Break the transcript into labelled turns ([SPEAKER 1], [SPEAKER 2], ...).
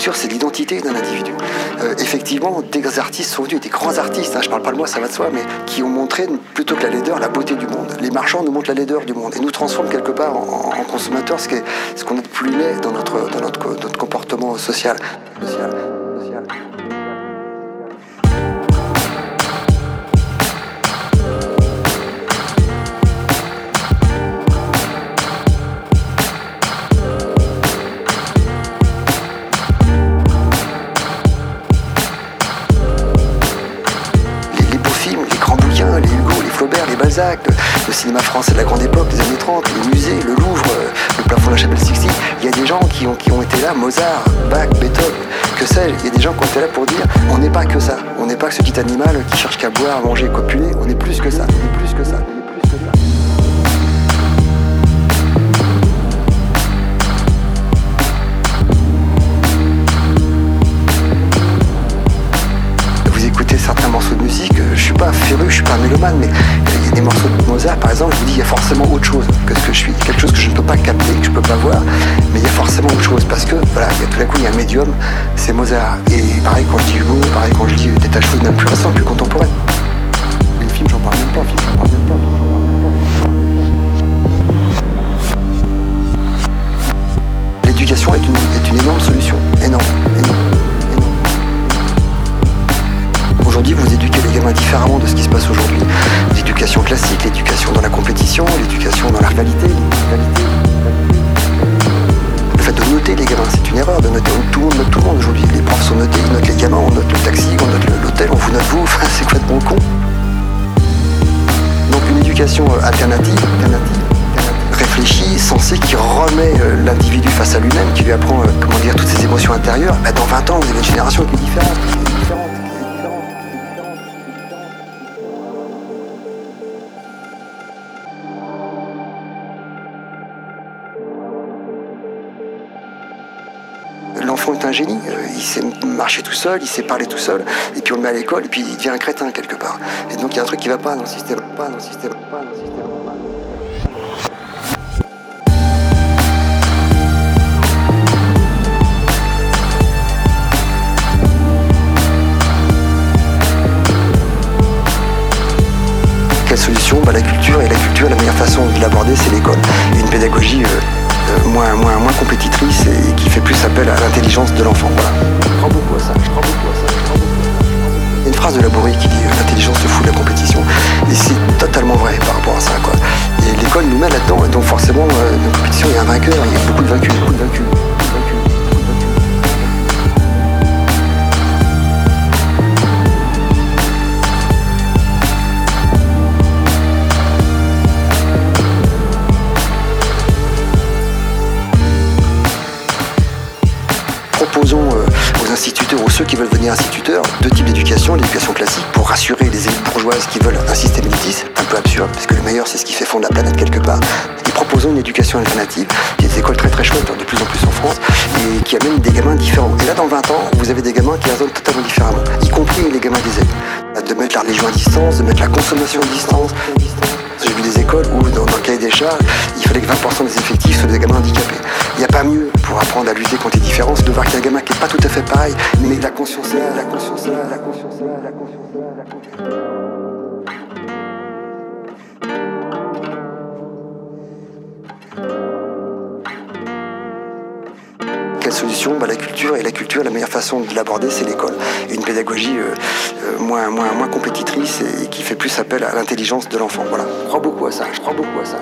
[SPEAKER 1] c'est l'identité d'un individu. Euh, effectivement, des artistes sont venus, des grands artistes, hein, je parle pas de moi, ça va de soi, mais qui ont montré, plutôt que la laideur, la beauté du monde. Les marchands nous montrent la laideur du monde et nous transforment quelque part en, consommateurs, ce qu'on est plus laid dans notre, comportement social. Le cinéma français de la grande époque, des années 30, les musées, le Louvre, le plafond de la chapelle Sixtine. Il y a des gens qui ont, qui ont été là, Mozart, Bach, Beethoven, que sais-je. Il y a des gens qui ont été là pour dire on n'est pas que ça. On n'est pas que ce petit animal qui cherche qu'à boire, manger, copuler. On est plus que ça. On est plus que ça. certains morceaux de musique, je suis pas féru, je suis pas mélomane, mais des morceaux de Mozart, par exemple, je vous dis, il y a forcément autre chose que ce que je suis, quelque chose que je ne peux pas capter, que je ne peux pas voir, mais il y a forcément autre chose, parce que, voilà, il y a tout d'un coup, il y a un médium, c'est Mozart. Et pareil quand je dis gamins différemment de ce qui se passe aujourd'hui. L'éducation classique, l'éducation dans la compétition, l'éducation dans la rivalité. Le fait de noter les gamins, c'est une erreur de noter. Tout le monde note tout le monde aujourd'hui. Les profs sont notés, ils notent les gamins, on note le taxi, on note l'hôtel, on vous note vous. Enfin, c'est complètement con. Donc une éducation euh, alternative, alternative réfléchie, sensée, qui remet euh, l'individu face à lui-même, qui lui apprend, euh, comment dire, toutes ses émotions intérieures, bah, dans 20 ans, vous avez une génération qui est différente. Un génie. Euh, il sait marcher tout seul, il sait parler tout seul, et puis on le met à l'école, et puis il devient un crétin quelque part. Et donc il y a un truc qui va pas dans le système, pas dans le système, pas dans le système. Quelle solution? Bah, La culture, et la culture, la meilleure façon de l'aborder, c'est l'école. Une pédagogie euh, euh, moins, moins, moins compétitrice et, qui fait plus appel à l'intelligence de l'enfant. Voilà. Je crois beaucoup à ça, je crois beaucoup à ça. Il y a une phrase de Laborie qui dit euh, l'intelligence se fout de la compétition. Et c'est totalement vrai par rapport à ça. Quoi. Et l'école nous met là-dedans. Donc forcément, euh, dans la compétition, il y a un vainqueur, il y a beaucoup de vaincus, beaucoup de vaincus. Instituteurs ou ceux qui veulent devenir instituteurs, deux types d'éducation, l'éducation classique pour rassurer les élites bourgeoises qui veulent un système élitiste, un peu absurde, parce que le meilleur c'est ce qui fait fondre la planète quelque part, et proposons une éducation alternative, qui est des écoles très très chouettes, de plus en plus en France, et qui amène des gamins différents. Et là dans 20 ans, vous avez des gamins qui raisonnent totalement différemment, y compris les gamins des aides. De mettre la religion à distance, de mettre la consommation à distance. J'ai vu des écoles où, dans, le cahier des charges, il fallait que 20% des effectifs soient des gamins handicapés. Il n'y a pas mieux pour apprendre à lutter contre les différences de voir qu'il y a un gamin qui n'est pas tout à fait pareil, mais la conscience là, la conscience là, la conscience là, la conscience là. Quelle solution? Bah, La culture, et la culture, la meilleure façon de l'aborder, c'est l'école. Une pédagogie euh, euh, moins, compétitrice et qui fait plus appel à l'intelligence de l'enfant. Je crois beaucoup à ça, je crois beaucoup à ça.